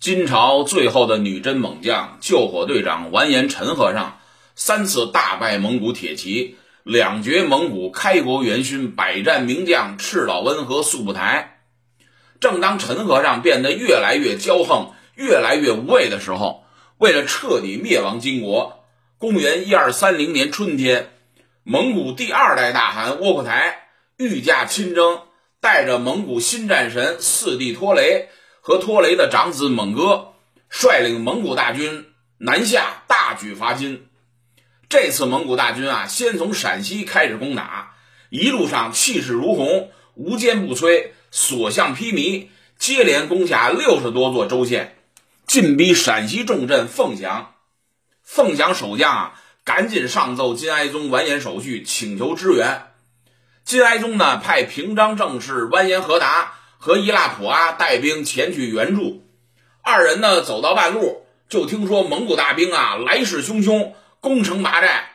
金朝最后的女真猛将救火队长完颜陈和尚，三次大败蒙古铁骑，两绝蒙古开国元勋、百战名将赤老温和速不台。正当陈和尚变得越来越骄横、越来越无畏的时候，为了彻底灭亡金国，公元一二三零年春天，蒙古第二代大汗窝阔台御驾亲征，带着蒙古新战神四弟拖雷。和拖雷的长子蒙哥率领蒙古大军南下，大举伐金。这次蒙古大军啊，先从陕西开始攻打，一路上气势如虹，无坚不摧，所向披靡，接连攻下六十多座州县，进逼陕西重镇凤翔。凤翔守将啊，赶紧上奏金哀宗完颜守绪，请求支援。金哀宗呢，派平章政事完颜和达。和伊拉普阿带兵前去援助，二人呢走到半路，就听说蒙古大兵啊来势汹汹，攻城拔寨，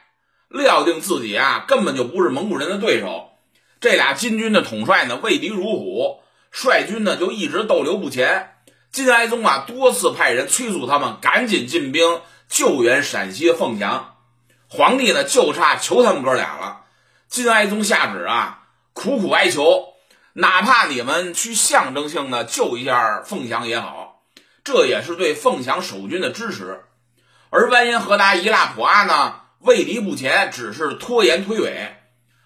料定自己啊根本就不是蒙古人的对手。这俩金军的统帅呢畏敌如虎，率军呢就一直逗留不前。金哀宗啊多次派人催促他们赶紧进兵救援陕西凤翔，皇帝呢就差求他们哥俩了。金哀宗下旨啊，苦苦哀求。哪怕你们去象征性的救一下凤翔也好，这也是对凤翔守军的支持。而完颜和达、伊拉普阿呢，畏敌不前，只是拖延推诿。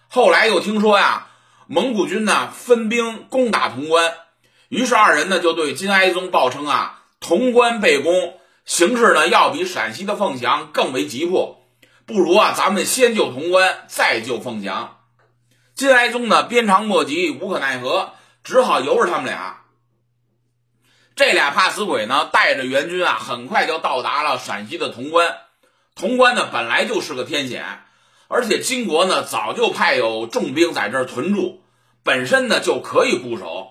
后来又听说呀，蒙古军呢分兵攻打潼关，于是二人呢就对金哀宗报称啊，潼关被攻，形势呢要比陕西的凤翔更为急迫，不如啊咱们先救潼关，再救凤翔。金哀宗呢，鞭长莫及，无可奈何，只好由着他们俩。这俩怕死鬼呢，带着援军啊，很快就到达了陕西的潼关。潼关呢，本来就是个天险，而且金国呢，早就派有重兵在这儿屯驻，本身呢就可以固守。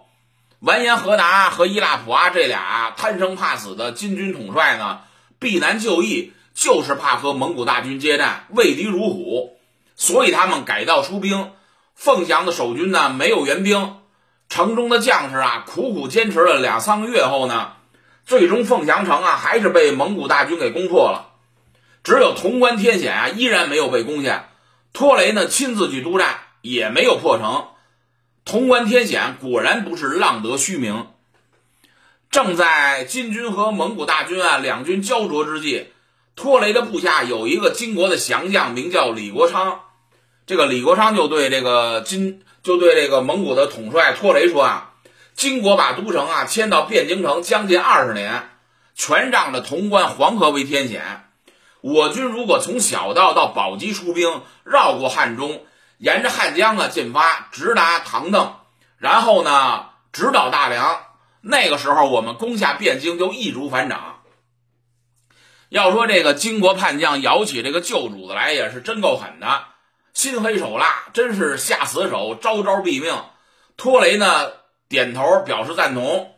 完颜和达和伊拉普阿这俩贪生怕死的金军统帅呢，避难就义，就是怕和蒙古大军接战，畏敌如虎，所以他们改道出兵。凤翔的守军呢，没有援兵，城中的将士啊，苦苦坚持了两三个月后呢，最终凤翔城啊，还是被蒙古大军给攻破了。只有潼关天险啊，依然没有被攻下。托雷呢，亲自去督战，也没有破城。潼关天险果然不是浪得虚名。正在金军和蒙古大军啊两军焦灼之际，托雷的部下有一个金国的降将，名叫李国昌。这个李国昌就对这个金，就对这个蒙古的统帅拖雷说啊，金国把都城啊迁到汴京城将近二十年，全仗着潼关黄河为天险。我军如果从小道到宝鸡出兵，绕过汉中，沿着汉江啊进发，直达唐邓，然后呢直捣大梁，那个时候我们攻下汴京就易如反掌。要说这个金国叛将摇起这个旧主子来，也是真够狠的。心黑手辣，真是下死手，招招毙命。托雷呢点头表示赞同。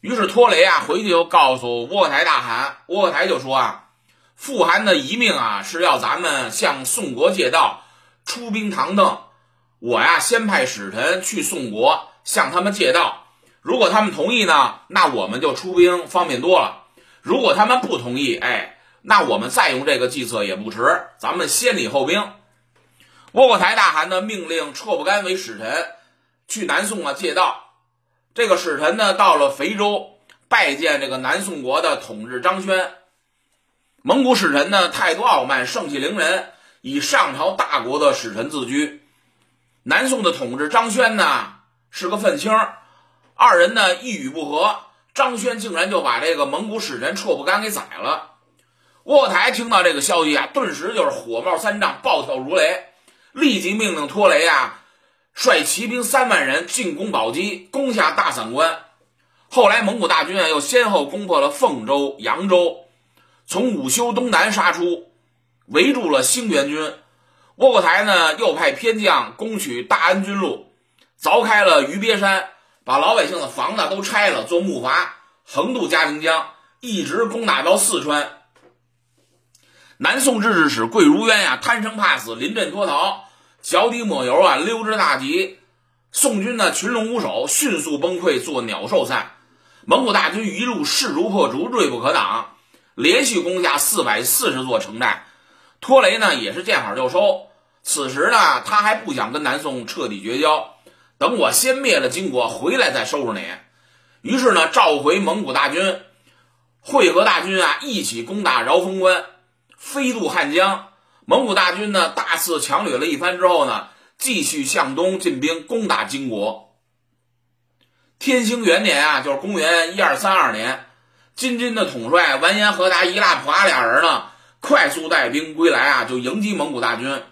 于是托雷啊回去就告诉窝阔台大汗，窝阔台就说啊，富汗的遗命啊是要咱们向宋国借道，出兵唐邓。我呀先派使臣去宋国向他们借道，如果他们同意呢，那我们就出兵方便多了。如果他们不同意，哎，那我们再用这个计策也不迟。咱们先礼后兵。窝阔台大汗呢，命令绰不干为使臣去南宋啊借道。这个使臣呢，到了肥州拜见这个南宋国的统治张轩。蒙古使臣呢，态度傲慢，盛气凌人，以上朝大国的使臣自居。南宋的统治张轩呢，是个愤青，二人呢一语不合，张轩竟然就把这个蒙古使臣绰不干给宰了。窝阔台听到这个消息啊，顿时就是火冒三丈，暴跳如雷。立即命令托雷啊，率骑兵三万人进攻宝鸡，攻下大散关。后来蒙古大军啊，又先后攻破了凤州、扬州，从午休东南杀出，围住了兴元军。窝阔台呢，又派偏将攻取大安军路，凿开了鱼鳖山，把老百姓的房子都拆了做木筏，横渡嘉陵江，一直攻打到四川。南宋制置使桂如渊呀，贪生怕死，临阵脱逃，脚底抹油啊，溜之大吉。宋军呢，群龙无首，迅速崩溃，作鸟兽散。蒙古大军一路势如破竹，锐不可挡，连续攻下四百四十座城寨。托雷呢也是见好就收。此时呢，他还不想跟南宋彻底绝交，等我先灭了金国，回来再收拾你。于是呢，召回蒙古大军，会合大军啊，一起攻打饶峰关，飞渡汉江。蒙古大军呢，大肆强掠了一番之后呢，继续向东进兵攻打金国。天兴元年啊，就是公元一二三二年，金军的统帅完颜和达、伊拉普阿俩人呢，快速带兵归来啊，就迎击蒙古大军。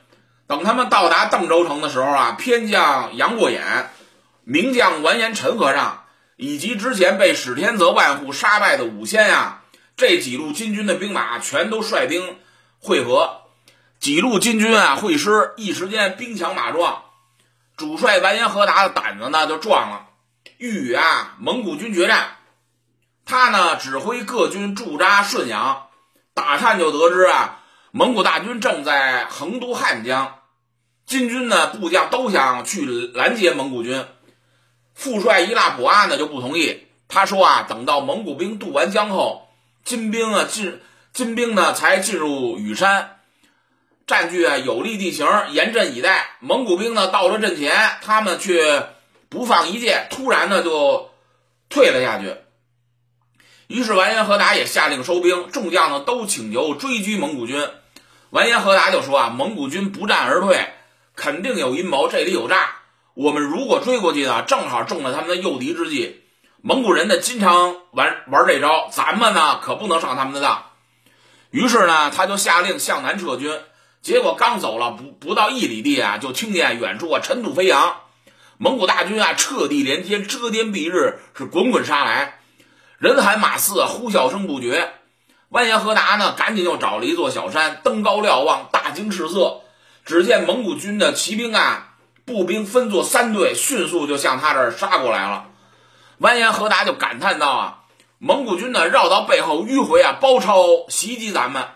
等他们到达邓州城的时候啊，偏将杨过眼、名将完颜陈和尚以及之前被史天泽万户杀败的武仙呀，这几路金军的兵马全都率兵会合。几路金军啊会师，一时间兵强马壮，主帅完颜和达的胆子呢就壮了，欲与啊蒙古军决战。他呢指挥各军驻扎顺阳，打探就得知啊蒙古大军正在横渡汉江，金军呢部将都想去拦截蒙古军。副帅伊拉普阿呢就不同意，他说啊等到蒙古兵渡完江后，金兵啊进金兵呢才进入羽山。占据啊有利地形，严阵以待。蒙古兵呢到了阵前，他们却不放一箭，突然呢就退了下去。于是完颜和达也下令收兵，众将呢都请求追击蒙古军。完颜和达就说啊，蒙古军不战而退，肯定有阴谋，这里有诈。我们如果追过去呢，正好中了他们的诱敌之计。蒙古人呢经常玩玩这招，咱们呢可不能上他们的当。于是呢，他就下令向南撤军。结果刚走了不不到一里地啊，就听见远处啊尘土飞扬，蒙古大军啊彻地连天，遮天蔽日，是滚滚杀来，人喊马嘶，呼啸声不绝。完颜和达呢，赶紧又找了一座小山，登高瞭望，大惊失色。只见蒙古军的骑兵啊，步兵分作三队，迅速就向他这儿杀过来了。完颜和达就感叹道啊，蒙古军呢绕到背后迂回啊，包抄袭击咱们。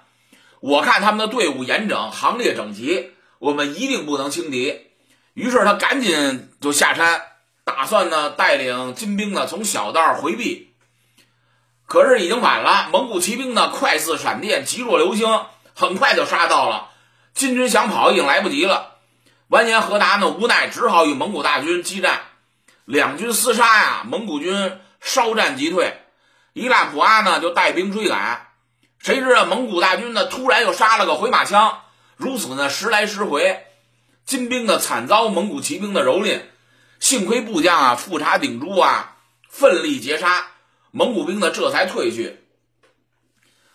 我看他们的队伍严整，行列整齐，我们一定不能轻敌。于是他赶紧就下山，打算呢带领金兵呢从小道回避。可是已经晚了，蒙古骑兵呢快似闪电，急若流星，很快就杀到了。金军想跑已经来不及了。完颜和达呢无奈，只好与蒙古大军激战。两军厮杀呀，蒙古军稍战即退。伊拉普阿呢就带兵追赶。谁知道蒙古大军呢？突然又杀了个回马枪，如此呢，时来时回，金兵呢惨遭蒙古骑兵的蹂躏。幸亏部将啊富察顶珠啊奋力截杀，蒙古兵呢这才退去。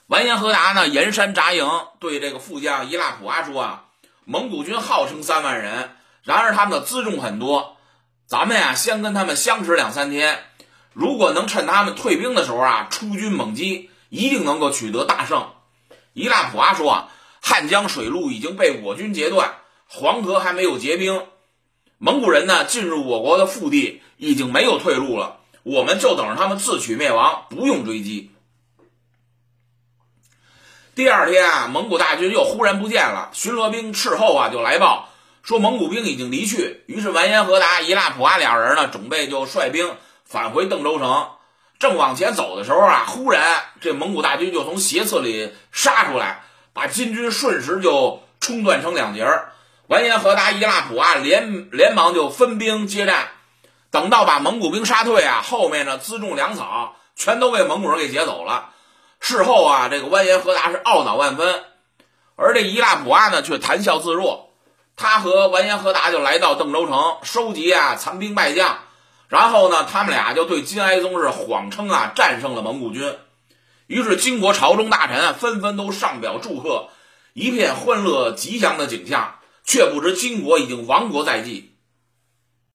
完颜和达呢沿山扎营，对这个副将伊拉普阿说啊：“蒙古军号称三万人，然而他们的辎重很多，咱们呀先跟他们相持两三天，如果能趁他们退兵的时候啊出军猛击。”一定能够取得大胜。伊拉普阿说：“啊，汉江水路已经被我军截断，黄河还没有结冰，蒙古人呢进入我国的腹地已经没有退路了，我们就等着他们自取灭亡，不用追击。”第二天啊，蒙古大军又忽然不见了，巡逻兵斥候啊就来报说蒙古兵已经离去。于是完颜和达、伊拉普阿两人呢准备就率兵返回邓州城。正往前走的时候啊，忽然这蒙古大军就从斜刺里杀出来，把金军瞬时就冲断成两截儿。完颜和达、伊拉普阿连连忙就分兵接战。等到把蒙古兵杀退啊，后面呢辎重粮草全都被蒙古人给劫走了。事后啊，这个完颜和达是懊恼万分，而这伊拉普阿呢却谈笑自若。他和完颜和达就来到邓州城，收集啊残兵败将。然后呢，他们俩就对金哀宗是谎称啊战胜了蒙古军，于是金国朝中大臣啊纷纷都上表祝贺，一片欢乐吉祥的景象，却不知金国已经亡国在即。